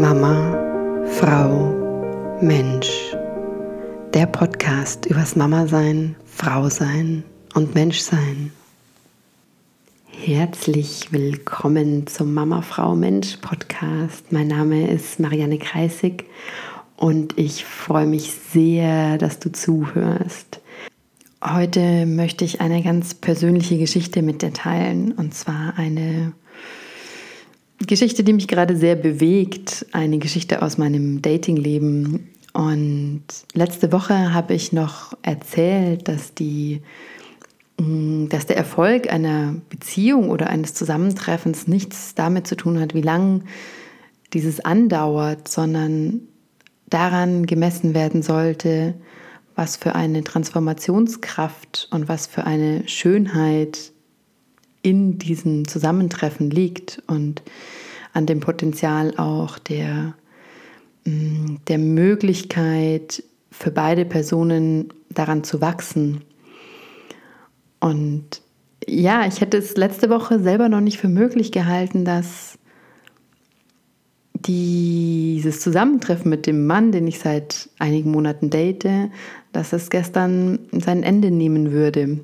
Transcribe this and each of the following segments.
Mama, Frau, Mensch. Der Podcast übers Mama sein, Frau sein und Mensch sein. Herzlich willkommen zum Mama, Frau, Mensch Podcast. Mein Name ist Marianne Kreisig und ich freue mich sehr, dass du zuhörst. Heute möchte ich eine ganz persönliche Geschichte mit dir teilen und zwar eine Geschichte, die mich gerade sehr bewegt, eine Geschichte aus meinem Datingleben. Und letzte Woche habe ich noch erzählt, dass, die, mm, dass der Erfolg einer Beziehung oder eines Zusammentreffens nichts damit zu tun hat, wie lang dieses andauert, sondern daran gemessen werden sollte, was für eine Transformationskraft und was für eine Schönheit in diesem Zusammentreffen liegt und an dem Potenzial auch der, mm, der Möglichkeit für beide Personen daran zu wachsen. Und ja, ich hätte es letzte Woche selber noch nicht für möglich gehalten, dass dieses Zusammentreffen mit dem Mann, den ich seit einigen Monaten date, dass es gestern sein Ende nehmen würde.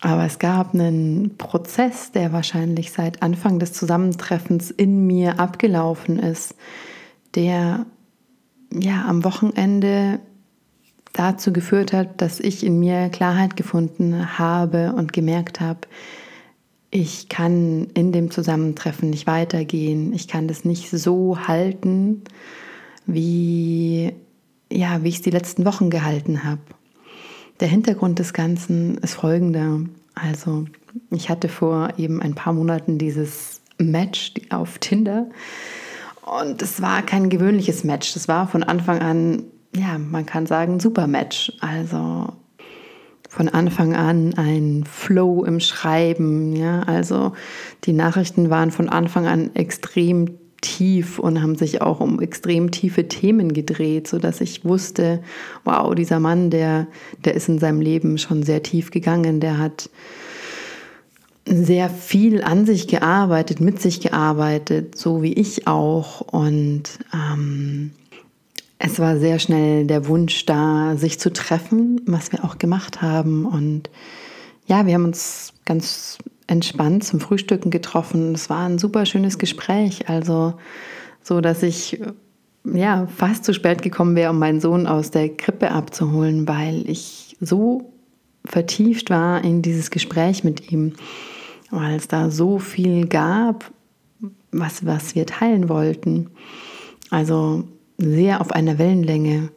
Aber es gab einen Prozess, der wahrscheinlich seit Anfang des Zusammentreffens in mir abgelaufen ist, der ja am Wochenende dazu geführt hat, dass ich in mir Klarheit gefunden habe und gemerkt habe, ich kann in dem Zusammentreffen nicht weitergehen, ich kann das nicht so halten, wie ja, wie ich es die letzten Wochen gehalten habe. Der Hintergrund des Ganzen ist folgender. Also, ich hatte vor eben ein paar Monaten dieses Match auf Tinder und es war kein gewöhnliches Match. Das war von Anfang an, ja, man kann sagen, ein super Match. Also von Anfang an ein Flow im Schreiben, ja, also die Nachrichten waren von Anfang an extrem tief und haben sich auch um extrem tiefe Themen gedreht, so dass ich wusste, wow, dieser Mann, der, der ist in seinem Leben schon sehr tief gegangen, der hat sehr viel an sich gearbeitet, mit sich gearbeitet, so wie ich auch. Und ähm, es war sehr schnell der Wunsch da, sich zu treffen, was wir auch gemacht haben. Und ja, wir haben uns ganz entspannt zum Frühstücken getroffen. Es war ein super schönes Gespräch. Also so, dass ich ja fast zu spät gekommen wäre, um meinen Sohn aus der Krippe abzuholen, weil ich so vertieft war in dieses Gespräch mit ihm, weil es da so viel gab, was, was wir teilen wollten. Also sehr auf einer Wellenlänge,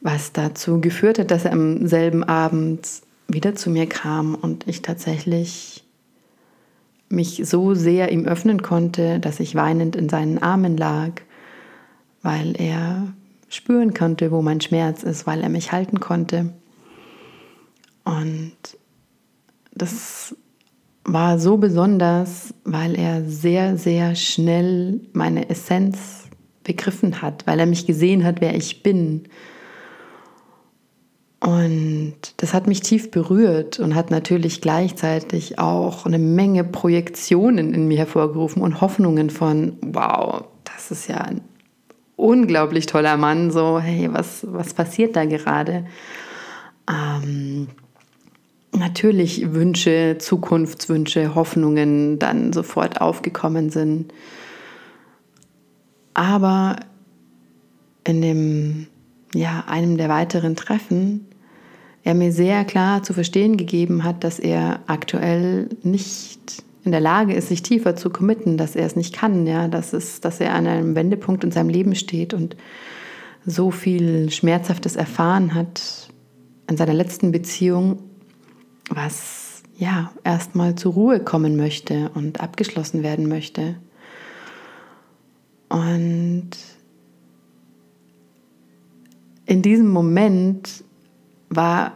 was dazu geführt hat, dass er am selben Abend wieder zu mir kam und ich tatsächlich mich so sehr ihm öffnen konnte, dass ich weinend in seinen Armen lag, weil er spüren konnte, wo mein Schmerz ist, weil er mich halten konnte. Und das war so besonders, weil er sehr, sehr schnell meine Essenz begriffen hat, weil er mich gesehen hat, wer ich bin und das hat mich tief berührt und hat natürlich gleichzeitig auch eine Menge Projektionen in mir hervorgerufen und Hoffnungen von, wow, das ist ja ein unglaublich toller Mann, so, hey, was, was passiert da gerade? Ähm, natürlich Wünsche, Zukunftswünsche, Hoffnungen dann sofort aufgekommen sind. Aber in dem, ja, einem der weiteren Treffen er mir sehr klar zu verstehen gegeben hat, dass er aktuell nicht in der Lage ist, sich tiefer zu committen, dass er es nicht kann, ja, dass, es, dass er an einem Wendepunkt in seinem Leben steht und so viel Schmerzhaftes erfahren hat in seiner letzten Beziehung, was ja erstmal zur Ruhe kommen möchte und abgeschlossen werden möchte. Und in diesem Moment war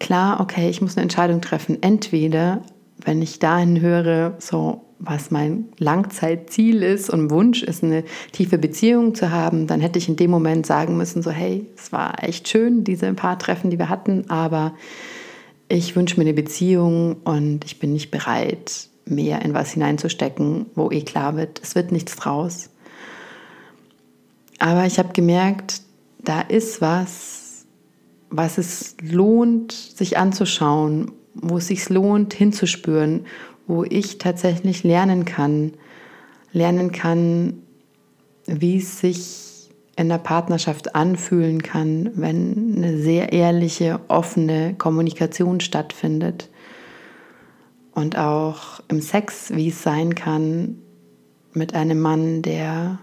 klar, okay, ich muss eine Entscheidung treffen. Entweder, wenn ich dahin höre, so was mein Langzeitziel ist und Wunsch ist, eine tiefe Beziehung zu haben, dann hätte ich in dem Moment sagen müssen, so hey, es war echt schön, diese paar Treffen, die wir hatten, aber ich wünsche mir eine Beziehung und ich bin nicht bereit, mehr in was hineinzustecken, wo eh klar wird, es wird nichts draus. Aber ich habe gemerkt, da ist was, was es lohnt, sich anzuschauen, wo es sich lohnt, hinzuspüren, wo ich tatsächlich lernen kann, lernen kann, wie es sich in der Partnerschaft anfühlen kann, wenn eine sehr ehrliche, offene Kommunikation stattfindet. Und auch im Sex, wie es sein kann mit einem Mann, der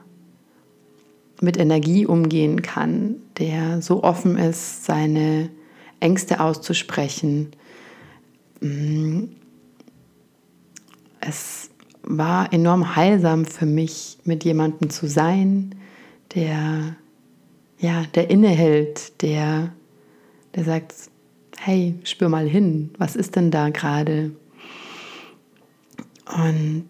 mit Energie umgehen kann, der so offen ist, seine Ängste auszusprechen. Mm. Es war enorm heilsam für mich, mit jemandem zu sein, der ja, der innehält, der, der sagt, hey, spür mal hin, was ist denn da gerade? Und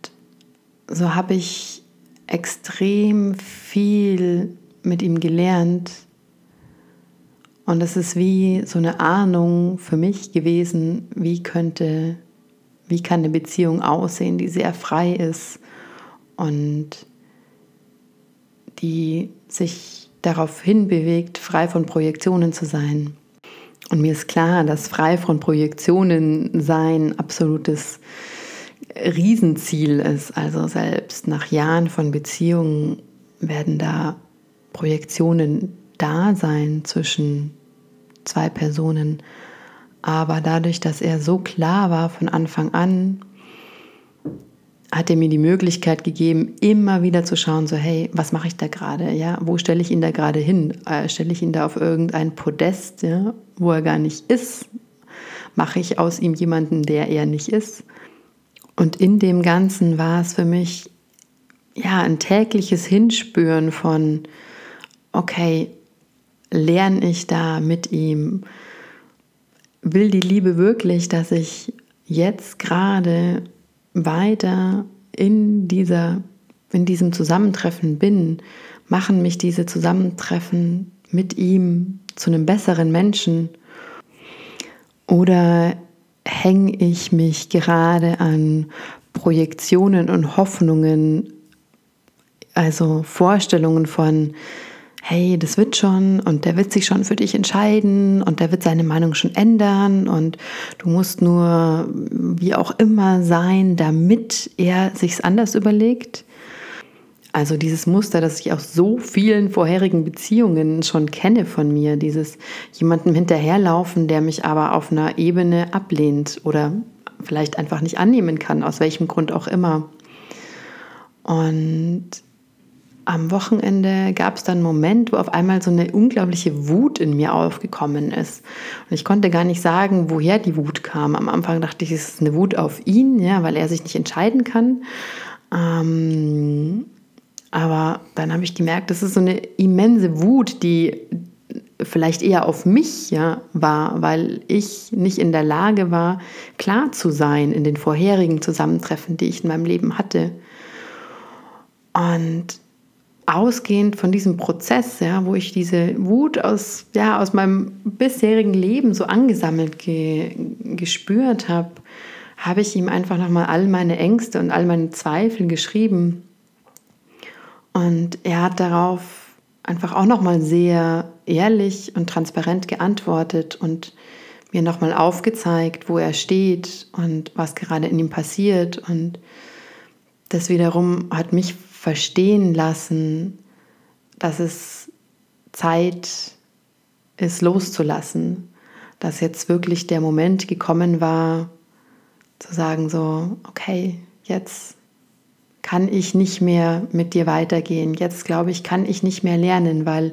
so habe ich extrem viel mit ihm gelernt. Und es ist wie so eine Ahnung für mich gewesen, wie könnte, wie kann eine Beziehung aussehen, die sehr frei ist und die sich darauf hinbewegt, frei von Projektionen zu sein. Und mir ist klar, dass frei von Projektionen sein absolutes Riesenziel ist. Also selbst nach Jahren von Beziehungen werden da Projektionen da sein zwischen zwei Personen. Aber dadurch, dass er so klar war von Anfang an, hat er mir die Möglichkeit gegeben, immer wieder zu schauen, so hey, was mache ich da gerade? Ja, wo stelle ich ihn da gerade hin? Äh, stelle ich ihn da auf irgendein Podest, ja, wo er gar nicht ist? Mache ich aus ihm jemanden, der er nicht ist? Und in dem Ganzen war es für mich ja ein tägliches Hinspüren von, okay, lerne ich da mit ihm? Will die Liebe wirklich, dass ich jetzt gerade weiter in dieser in diesem Zusammentreffen bin, machen mich diese Zusammentreffen mit ihm zu einem besseren Menschen? Oder hänge ich mich gerade an Projektionen und Hoffnungen, also Vorstellungen von, hey, das wird schon und der wird sich schon für dich entscheiden und der wird seine Meinung schon ändern und du musst nur wie auch immer sein, damit er sich's anders überlegt. Also dieses Muster, das ich aus so vielen vorherigen Beziehungen schon kenne von mir, dieses jemandem hinterherlaufen, der mich aber auf einer Ebene ablehnt oder vielleicht einfach nicht annehmen kann, aus welchem Grund auch immer. Und am Wochenende gab es dann einen Moment, wo auf einmal so eine unglaubliche Wut in mir aufgekommen ist. Und ich konnte gar nicht sagen, woher die Wut kam. Am Anfang dachte ich, es ist eine Wut auf ihn, ja, weil er sich nicht entscheiden kann. Ähm, aber dann habe ich gemerkt, das ist so eine immense Wut, die vielleicht eher auf mich ja, war, weil ich nicht in der Lage war, klar zu sein in den vorherigen Zusammentreffen, die ich in meinem Leben hatte. Und ausgehend von diesem Prozess, ja, wo ich diese Wut aus, ja, aus meinem bisherigen Leben so angesammelt ge gespürt habe, habe ich ihm einfach nochmal all meine Ängste und all meine Zweifel geschrieben und er hat darauf einfach auch nochmal sehr ehrlich und transparent geantwortet und mir nochmal aufgezeigt, wo er steht und was gerade in ihm passiert. Und das wiederum hat mich verstehen lassen, dass es Zeit ist, loszulassen. Dass jetzt wirklich der Moment gekommen war, zu sagen so, okay, jetzt kann ich nicht mehr mit dir weitergehen. Jetzt glaube ich, kann ich nicht mehr lernen, weil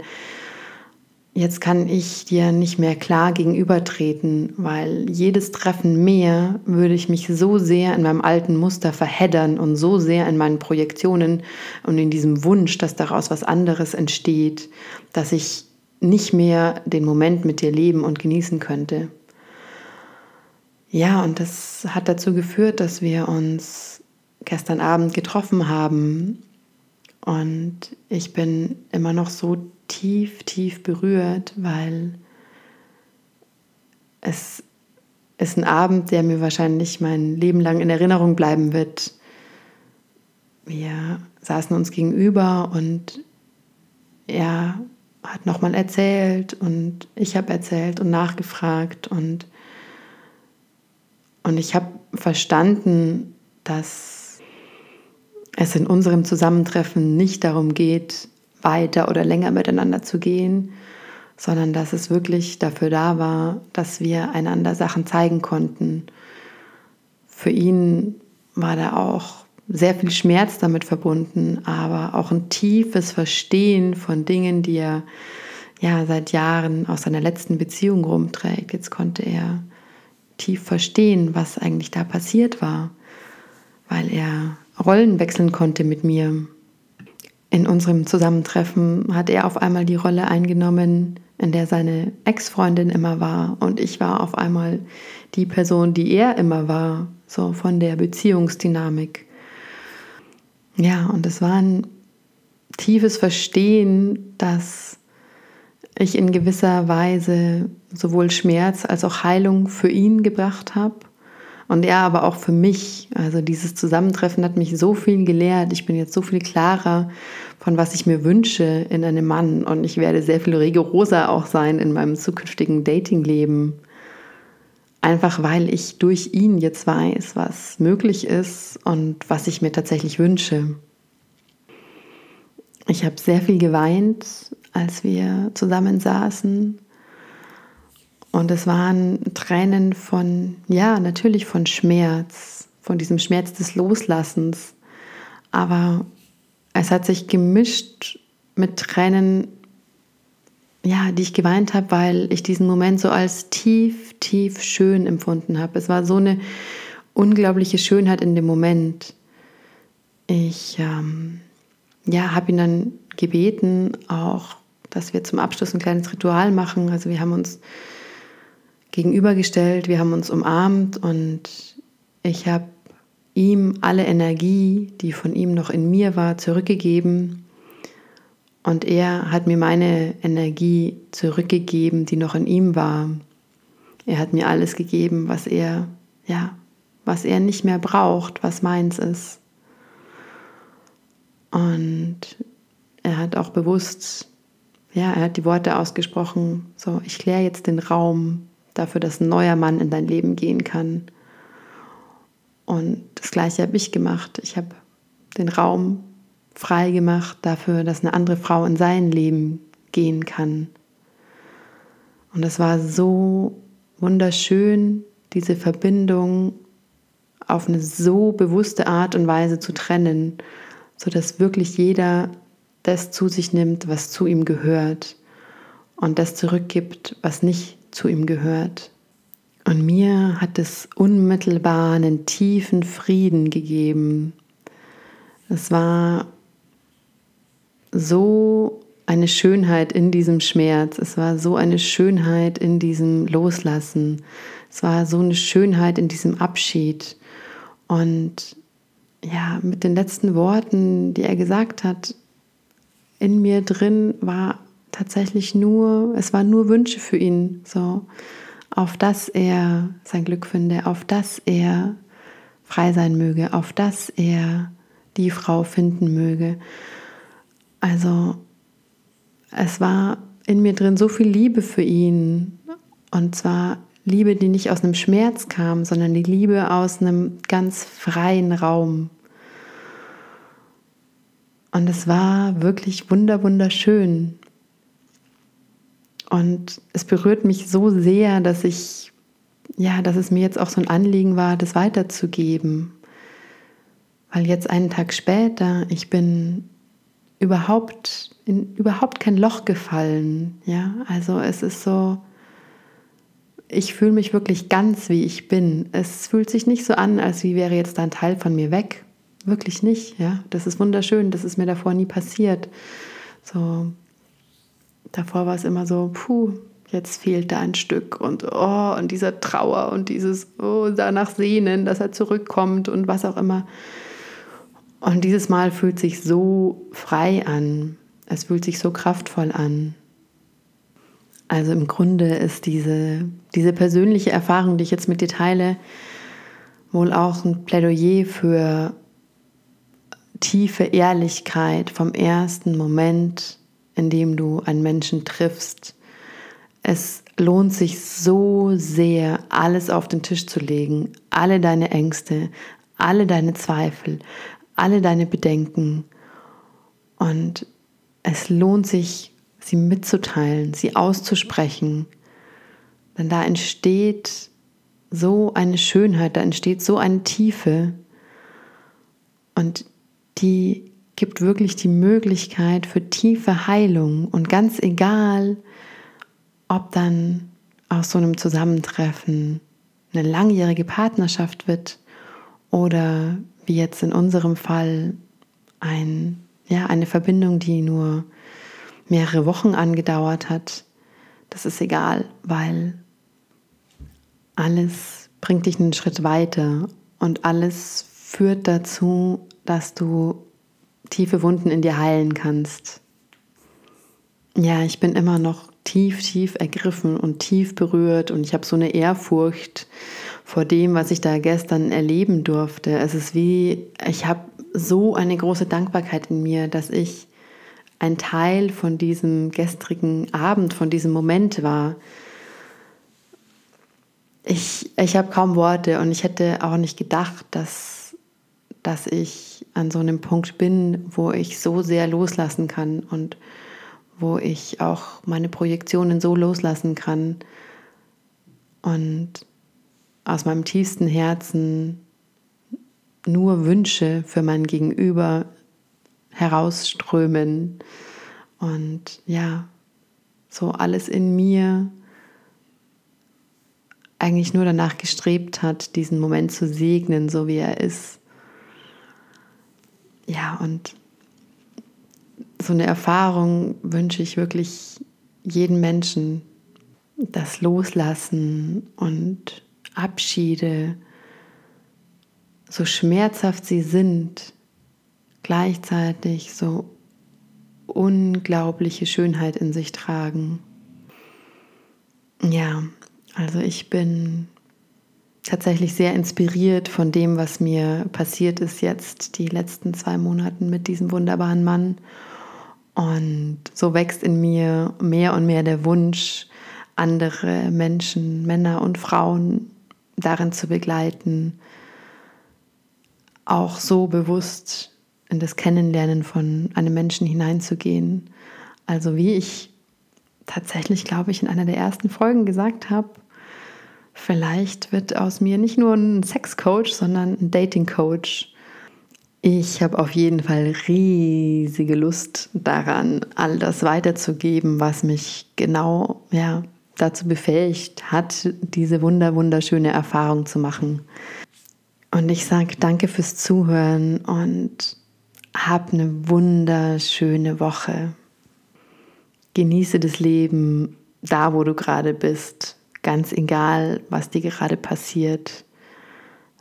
jetzt kann ich dir nicht mehr klar gegenübertreten, weil jedes Treffen mehr würde ich mich so sehr in meinem alten Muster verheddern und so sehr in meinen Projektionen und in diesem Wunsch, dass daraus was anderes entsteht, dass ich nicht mehr den Moment mit dir leben und genießen könnte. Ja, und das hat dazu geführt, dass wir uns gestern Abend getroffen haben. Und ich bin immer noch so tief, tief berührt, weil es ist ein Abend, der mir wahrscheinlich mein Leben lang in Erinnerung bleiben wird. Wir saßen uns gegenüber und er hat nochmal erzählt und ich habe erzählt und nachgefragt und, und ich habe verstanden, dass es in unserem Zusammentreffen nicht darum geht, weiter oder länger miteinander zu gehen, sondern dass es wirklich dafür da war, dass wir einander Sachen zeigen konnten. Für ihn war da auch sehr viel Schmerz damit verbunden, aber auch ein tiefes Verstehen von Dingen, die er ja seit Jahren aus seiner letzten Beziehung rumträgt. Jetzt konnte er tief verstehen, was eigentlich da passiert war, weil er Rollen wechseln konnte mit mir. In unserem Zusammentreffen hat er auf einmal die Rolle eingenommen, in der seine Ex-Freundin immer war und ich war auf einmal die Person, die er immer war, so von der Beziehungsdynamik. Ja, und es war ein tiefes Verstehen, dass ich in gewisser Weise sowohl Schmerz als auch Heilung für ihn gebracht habe und er aber auch für mich. Also dieses Zusammentreffen hat mich so viel gelehrt. Ich bin jetzt so viel klarer von was ich mir wünsche in einem Mann und ich werde sehr viel rigoroser auch sein in meinem zukünftigen Datingleben. Einfach weil ich durch ihn jetzt weiß, was möglich ist und was ich mir tatsächlich wünsche. Ich habe sehr viel geweint, als wir zusammen saßen. Und es waren Tränen von, ja, natürlich von Schmerz, von diesem Schmerz des Loslassens. Aber es hat sich gemischt mit Tränen, ja, die ich geweint habe, weil ich diesen Moment so als tief, tief schön empfunden habe. Es war so eine unglaubliche Schönheit in dem Moment. Ich ähm, ja, habe ihn dann gebeten, auch, dass wir zum Abschluss ein kleines Ritual machen. Also wir haben uns gegenübergestellt, wir haben uns umarmt und ich habe ihm alle Energie, die von ihm noch in mir war, zurückgegeben und er hat mir meine Energie zurückgegeben, die noch in ihm war. Er hat mir alles gegeben, was er, ja, was er nicht mehr braucht, was meins ist. Und er hat auch bewusst, ja, er hat die Worte ausgesprochen, so, ich kläre jetzt den Raum dafür, dass ein neuer Mann in dein Leben gehen kann. Und das gleiche habe ich gemacht. Ich habe den Raum frei gemacht dafür, dass eine andere Frau in sein Leben gehen kann. Und es war so wunderschön, diese Verbindung auf eine so bewusste Art und Weise zu trennen, sodass wirklich jeder das zu sich nimmt, was zu ihm gehört und das zurückgibt, was nicht zu ihm gehört. Und mir hat es unmittelbar einen tiefen Frieden gegeben. Es war so eine Schönheit in diesem Schmerz. Es war so eine Schönheit in diesem Loslassen. Es war so eine Schönheit in diesem Abschied. Und ja, mit den letzten Worten, die er gesagt hat, in mir drin war tatsächlich nur, es waren nur Wünsche für ihn, so auf dass er sein Glück finde, auf dass er frei sein möge, auf dass er die Frau finden möge. Also es war in mir drin so viel Liebe für ihn und zwar Liebe, die nicht aus einem Schmerz kam, sondern die Liebe aus einem ganz freien Raum. Und es war wirklich wunder wunderschön. Und es berührt mich so sehr, dass ich, ja, dass es mir jetzt auch so ein Anliegen war, das weiterzugeben. Weil jetzt einen Tag später, ich bin überhaupt in überhaupt kein Loch gefallen. Ja, also es ist so, ich fühle mich wirklich ganz, wie ich bin. Es fühlt sich nicht so an, als wie wäre jetzt ein Teil von mir weg. Wirklich nicht. Ja, das ist wunderschön. Das ist mir davor nie passiert. So, Davor war es immer so, puh, jetzt fehlt da ein Stück und oh, und dieser Trauer und dieses oh, danach sehnen, dass er zurückkommt und was auch immer. Und dieses Mal fühlt sich so frei an. Es fühlt sich so kraftvoll an. Also im Grunde ist diese, diese persönliche Erfahrung, die ich jetzt mit dir teile, wohl auch ein Plädoyer für tiefe Ehrlichkeit vom ersten Moment in dem du einen Menschen triffst. Es lohnt sich so sehr, alles auf den Tisch zu legen, alle deine Ängste, alle deine Zweifel, alle deine Bedenken. Und es lohnt sich, sie mitzuteilen, sie auszusprechen. Denn da entsteht so eine Schönheit, da entsteht so eine Tiefe. Und die gibt wirklich die Möglichkeit für tiefe Heilung. Und ganz egal, ob dann aus so einem Zusammentreffen eine langjährige Partnerschaft wird oder wie jetzt in unserem Fall ein, ja, eine Verbindung, die nur mehrere Wochen angedauert hat, das ist egal, weil alles bringt dich einen Schritt weiter und alles führt dazu, dass du tiefe Wunden in dir heilen kannst. Ja, ich bin immer noch tief, tief ergriffen und tief berührt und ich habe so eine Ehrfurcht vor dem, was ich da gestern erleben durfte. Es ist wie, ich habe so eine große Dankbarkeit in mir, dass ich ein Teil von diesem gestrigen Abend, von diesem Moment war. Ich, ich habe kaum Worte und ich hätte auch nicht gedacht, dass, dass ich an so einem Punkt bin, wo ich so sehr loslassen kann und wo ich auch meine Projektionen so loslassen kann und aus meinem tiefsten Herzen nur Wünsche für mein Gegenüber herausströmen und ja, so alles in mir eigentlich nur danach gestrebt hat, diesen Moment zu segnen, so wie er ist. Ja, und so eine Erfahrung wünsche ich wirklich jedem Menschen, das Loslassen und Abschiede, so schmerzhaft sie sind, gleichzeitig so unglaubliche Schönheit in sich tragen. Ja, also ich bin tatsächlich sehr inspiriert von dem, was mir passiert ist jetzt die letzten zwei Monate mit diesem wunderbaren Mann. Und so wächst in mir mehr und mehr der Wunsch, andere Menschen, Männer und Frauen darin zu begleiten, auch so bewusst in das Kennenlernen von einem Menschen hineinzugehen. Also wie ich tatsächlich, glaube ich, in einer der ersten Folgen gesagt habe, vielleicht wird aus mir nicht nur ein Sexcoach, sondern ein Dating-Coach. Ich habe auf jeden Fall riesige Lust daran, all das weiterzugeben, was mich genau ja, dazu befähigt hat, diese wunder wunderschöne Erfahrung zu machen. Und ich sage danke fürs Zuhören und hab eine wunderschöne Woche. Genieße das Leben da, wo du gerade bist, ganz egal, was dir gerade passiert.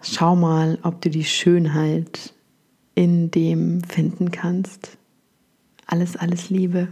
Schau mal, ob du die Schönheit in dem finden kannst. Alles, alles Liebe.